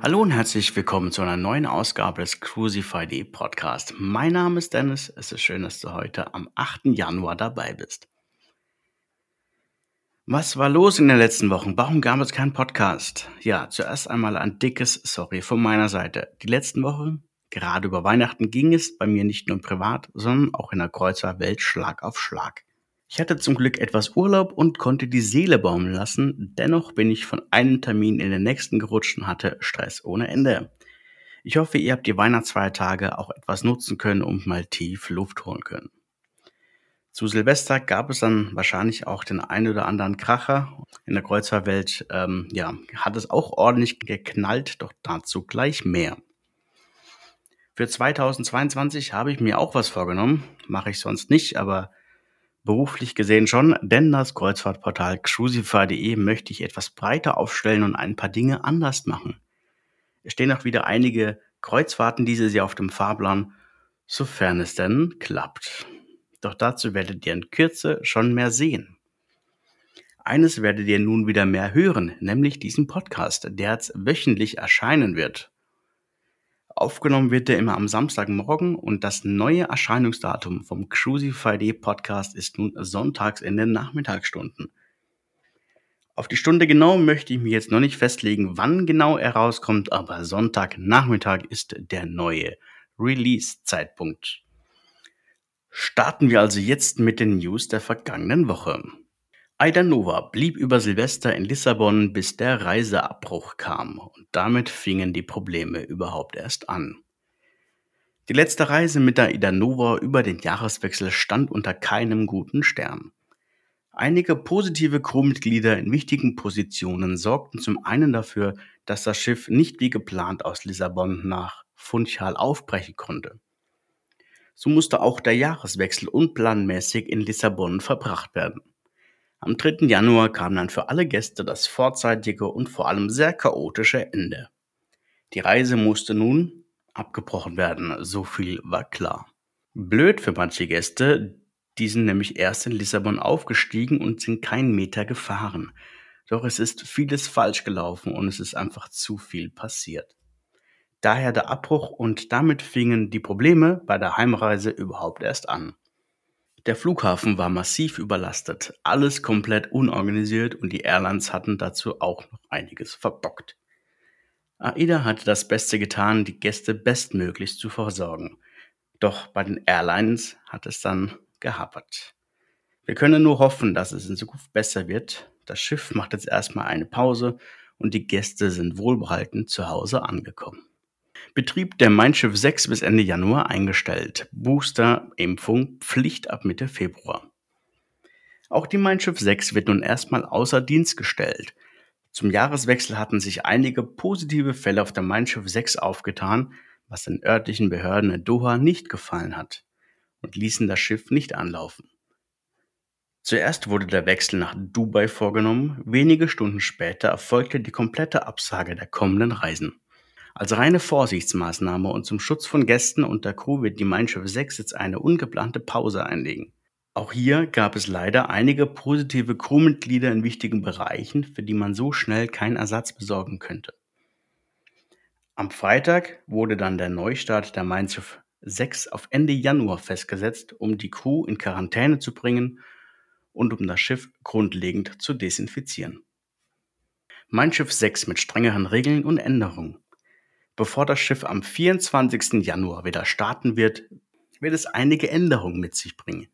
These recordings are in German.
Hallo und herzlich willkommen zu einer neuen Ausgabe des Crucify.de Podcast. Mein Name ist Dennis. Es ist schön, dass du heute am 8. Januar dabei bist. Was war los in den letzten Wochen? Warum gab es keinen Podcast? Ja, zuerst einmal ein dickes Sorry von meiner Seite. Die letzten Wochen, gerade über Weihnachten, ging es bei mir nicht nur privat, sondern auch in der Kreuzerwelt Schlag auf Schlag. Ich hatte zum Glück etwas Urlaub und konnte die Seele baumeln lassen. Dennoch bin ich von einem Termin in den nächsten gerutscht und hatte Stress ohne Ende. Ich hoffe, ihr habt die Weihnachtsfeiertage auch etwas nutzen können und mal tief Luft holen können. Zu Silvester gab es dann wahrscheinlich auch den einen oder anderen Kracher. In der Kreuzfahrtwelt ähm, ja, hat es auch ordentlich geknallt, doch dazu gleich mehr. Für 2022 habe ich mir auch was vorgenommen. Mache ich sonst nicht, aber Beruflich gesehen schon, denn das Kreuzfahrtportal crucify.de möchte ich etwas breiter aufstellen und ein paar Dinge anders machen. Es stehen auch wieder einige Kreuzfahrten dieses Jahr auf dem Fahrplan, sofern es denn klappt. Doch dazu werdet ihr in Kürze schon mehr sehen. Eines werdet ihr nun wieder mehr hören, nämlich diesen Podcast, der jetzt wöchentlich erscheinen wird. Aufgenommen wird er immer am Samstagmorgen und das neue Erscheinungsdatum vom Crucify.de Podcast ist nun sonntags in den Nachmittagsstunden. Auf die Stunde genau möchte ich mich jetzt noch nicht festlegen, wann genau er rauskommt, aber Sonntagnachmittag ist der neue Release-Zeitpunkt. Starten wir also jetzt mit den News der vergangenen Woche. Aida Nova blieb über Silvester in Lissabon, bis der Reiseabbruch kam, und damit fingen die Probleme überhaupt erst an. Die letzte Reise mit der Aida Nova über den Jahreswechsel stand unter keinem guten Stern. Einige positive Crewmitglieder in wichtigen Positionen sorgten zum einen dafür, dass das Schiff nicht wie geplant aus Lissabon nach Funchal aufbrechen konnte. So musste auch der Jahreswechsel unplanmäßig in Lissabon verbracht werden. Am 3. Januar kam dann für alle Gäste das vorzeitige und vor allem sehr chaotische Ende. Die Reise musste nun abgebrochen werden, so viel war klar. Blöd für manche Gäste, die sind nämlich erst in Lissabon aufgestiegen und sind keinen Meter gefahren. Doch es ist vieles falsch gelaufen und es ist einfach zu viel passiert. Daher der Abbruch und damit fingen die Probleme bei der Heimreise überhaupt erst an. Der Flughafen war massiv überlastet, alles komplett unorganisiert und die Airlines hatten dazu auch noch einiges verbockt. AIDA hatte das Beste getan, die Gäste bestmöglichst zu versorgen. Doch bei den Airlines hat es dann gehapert. Wir können nur hoffen, dass es in Zukunft besser wird. Das Schiff macht jetzt erstmal eine Pause und die Gäste sind wohlbehalten zu Hause angekommen. Betrieb der Mein Schiff 6 bis Ende Januar eingestellt. Booster-Impfung Pflicht ab Mitte Februar. Auch die Mein Schiff 6 wird nun erstmal außer Dienst gestellt. Zum Jahreswechsel hatten sich einige positive Fälle auf der Mein Schiff 6 aufgetan, was den örtlichen Behörden in Doha nicht gefallen hat und ließen das Schiff nicht anlaufen. Zuerst wurde der Wechsel nach Dubai vorgenommen, wenige Stunden später erfolgte die komplette Absage der kommenden Reisen. Als reine Vorsichtsmaßnahme und zum Schutz von Gästen und der Crew wird die Mein Schiff 6 jetzt eine ungeplante Pause einlegen. Auch hier gab es leider einige positive Crewmitglieder in wichtigen Bereichen, für die man so schnell keinen Ersatz besorgen könnte. Am Freitag wurde dann der Neustart der Mein Schiff 6 auf Ende Januar festgesetzt, um die Crew in Quarantäne zu bringen und um das Schiff grundlegend zu desinfizieren. Mein Schiff 6 mit strengeren Regeln und Änderungen. Bevor das Schiff am 24. Januar wieder starten wird, wird es einige Änderungen mit sich bringen.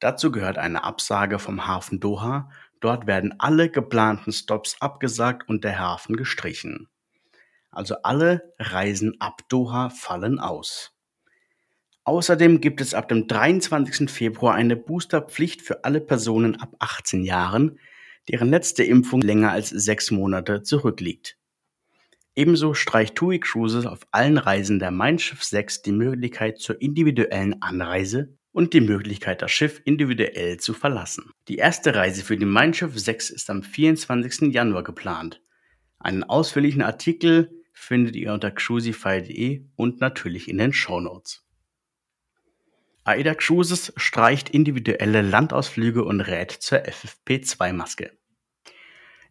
Dazu gehört eine Absage vom Hafen Doha. Dort werden alle geplanten Stops abgesagt und der Hafen gestrichen. Also alle Reisen ab Doha fallen aus. Außerdem gibt es ab dem 23. Februar eine Boosterpflicht für alle Personen ab 18 Jahren, deren letzte Impfung länger als sechs Monate zurückliegt. Ebenso streicht TUI Cruises auf allen Reisen der Mein Schiff 6 die Möglichkeit zur individuellen Anreise und die Möglichkeit, das Schiff individuell zu verlassen. Die erste Reise für die Mein Schiff 6 ist am 24. Januar geplant. Einen ausführlichen Artikel findet ihr unter cruisify.de und natürlich in den Show Notes. AIDA Cruises streicht individuelle Landausflüge und rät zur FFP2-Maske.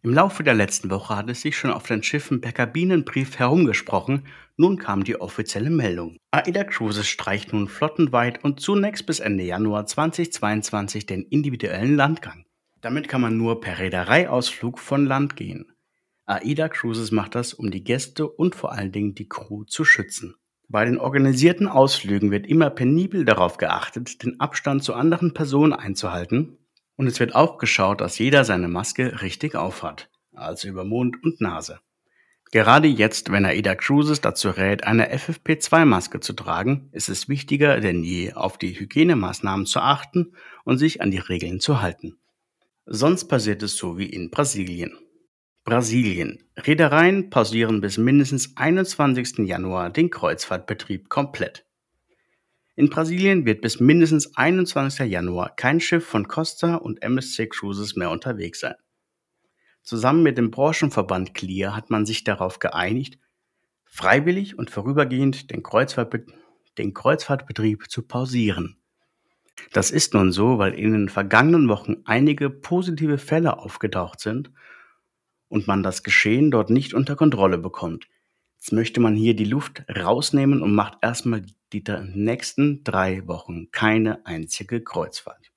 Im Laufe der letzten Woche hat es sich schon auf den Schiffen per Kabinenbrief herumgesprochen. Nun kam die offizielle Meldung. AIDA Cruises streicht nun flottenweit und zunächst bis Ende Januar 2022 den individuellen Landgang. Damit kann man nur per Reedereiausflug von Land gehen. AIDA Cruises macht das, um die Gäste und vor allen Dingen die Crew zu schützen. Bei den organisierten Ausflügen wird immer penibel darauf geachtet, den Abstand zu anderen Personen einzuhalten und es wird auch geschaut, dass jeder seine Maske richtig aufhat, also über Mund und Nase. Gerade jetzt, wenn AIDA Cruises dazu rät, eine FFP2-Maske zu tragen, ist es wichtiger denn je, auf die Hygienemaßnahmen zu achten und sich an die Regeln zu halten. Sonst passiert es so wie in Brasilien. Brasilien. Reedereien pausieren bis mindestens 21. Januar den Kreuzfahrtbetrieb komplett. In Brasilien wird bis mindestens 21. Januar kein Schiff von Costa und MSC Cruises mehr unterwegs sein. Zusammen mit dem Branchenverband CLIA hat man sich darauf geeinigt, freiwillig und vorübergehend den, Kreuzfahrtbe den Kreuzfahrtbetrieb zu pausieren. Das ist nun so, weil in den vergangenen Wochen einige positive Fälle aufgetaucht sind und man das Geschehen dort nicht unter Kontrolle bekommt. Jetzt möchte man hier die Luft rausnehmen und macht erstmal die nächsten drei Wochen keine einzige Kreuzfahrt.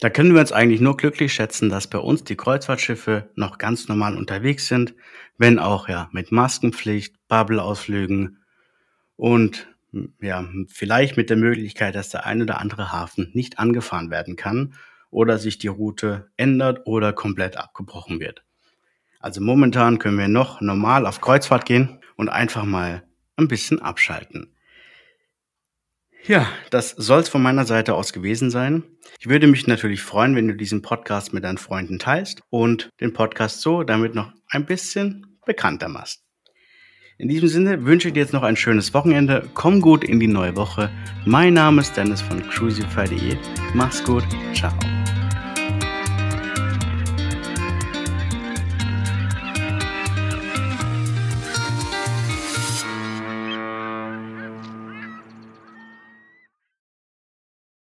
Da können wir uns eigentlich nur glücklich schätzen, dass bei uns die Kreuzfahrtschiffe noch ganz normal unterwegs sind, wenn auch ja mit Maskenpflicht, Bubble-Ausflügen und ja, vielleicht mit der Möglichkeit, dass der ein oder andere Hafen nicht angefahren werden kann oder sich die Route ändert oder komplett abgebrochen wird. Also momentan können wir noch normal auf Kreuzfahrt gehen und einfach mal ein bisschen abschalten. Ja, das soll es von meiner Seite aus gewesen sein. Ich würde mich natürlich freuen, wenn du diesen Podcast mit deinen Freunden teilst und den Podcast so damit noch ein bisschen bekannter machst. In diesem Sinne wünsche ich dir jetzt noch ein schönes Wochenende. Komm gut in die neue Woche. Mein Name ist Dennis von cruisify.de. Mach's gut. Ciao.